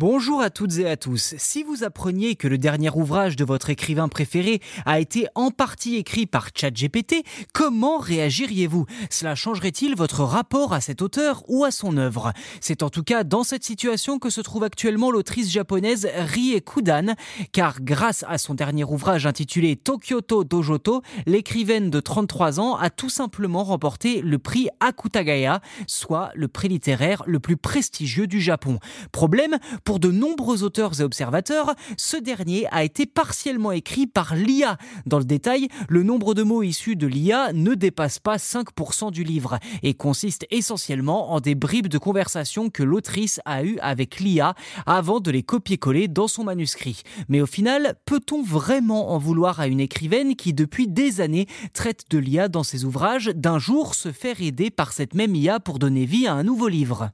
Bonjour à toutes et à tous. Si vous appreniez que le dernier ouvrage de votre écrivain préféré a été en partie écrit par ChatGPT, comment réagiriez-vous? Cela changerait-il votre rapport à cet auteur ou à son œuvre? C'est en tout cas dans cette situation que se trouve actuellement l'autrice japonaise Rie Kudan, car grâce à son dernier ouvrage intitulé Tokyoto Dojoto, l'écrivaine de 33 ans a tout simplement remporté le prix Akutagaya, soit le prix littéraire le plus prestigieux du Japon. Problème? Pour de nombreux auteurs et observateurs, ce dernier a été partiellement écrit par l'IA. Dans le détail, le nombre de mots issus de l'IA ne dépasse pas 5% du livre et consiste essentiellement en des bribes de conversation que l'autrice a eues avec l'IA avant de les copier-coller dans son manuscrit. Mais au final, peut-on vraiment en vouloir à une écrivaine qui depuis des années traite de l'IA dans ses ouvrages d'un jour se faire aider par cette même IA pour donner vie à un nouveau livre?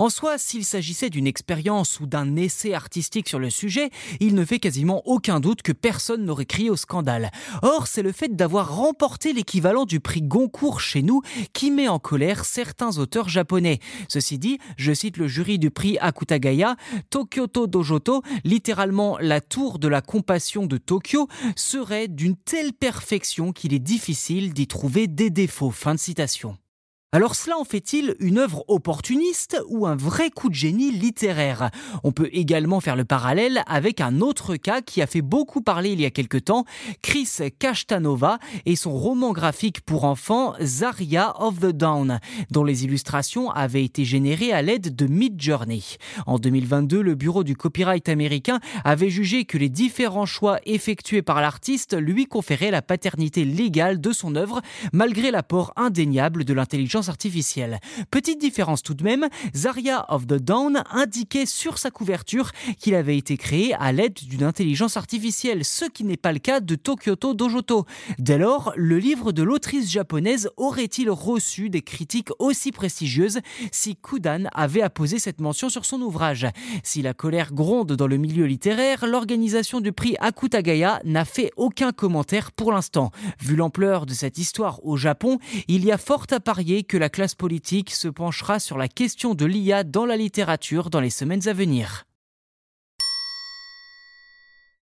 En soi, s'il s'agissait d'une expérience ou d'un essai artistique sur le sujet, il ne fait quasiment aucun doute que personne n'aurait crié au scandale. Or, c'est le fait d'avoir remporté l'équivalent du prix Goncourt chez nous qui met en colère certains auteurs japonais. Ceci dit, je cite le jury du prix Akutagaya, Tokyoto Dojoto, littéralement la tour de la compassion de Tokyo, serait d'une telle perfection qu'il est difficile d'y trouver des défauts. Fin de citation. Alors cela en fait-il une œuvre opportuniste ou un vrai coup de génie littéraire? On peut également faire le parallèle avec un autre cas qui a fait beaucoup parler il y a quelque temps, Chris Kashtanova et son roman graphique pour enfants Zaria of the Dawn, dont les illustrations avaient été générées à l'aide de Midjourney. En 2022, le bureau du copyright américain avait jugé que les différents choix effectués par l'artiste lui conféraient la paternité légale de son œuvre, malgré l'apport indéniable de l'intelligence artificielle. Petite différence tout de même, Zaria of the Dawn indiquait sur sa couverture qu'il avait été créé à l'aide d'une intelligence artificielle, ce qui n'est pas le cas de Tokyoto Dojoto. Dès lors, le livre de l'autrice japonaise aurait-il reçu des critiques aussi prestigieuses si Kudan avait apposé cette mention sur son ouvrage? Si la colère gronde dans le milieu littéraire, l'organisation du prix Akutagaya n'a fait aucun commentaire pour l'instant. Vu l'ampleur de cette histoire au Japon, il y a fort à parier que la classe politique se penchera sur la question de l'IA dans la littérature dans les semaines à venir.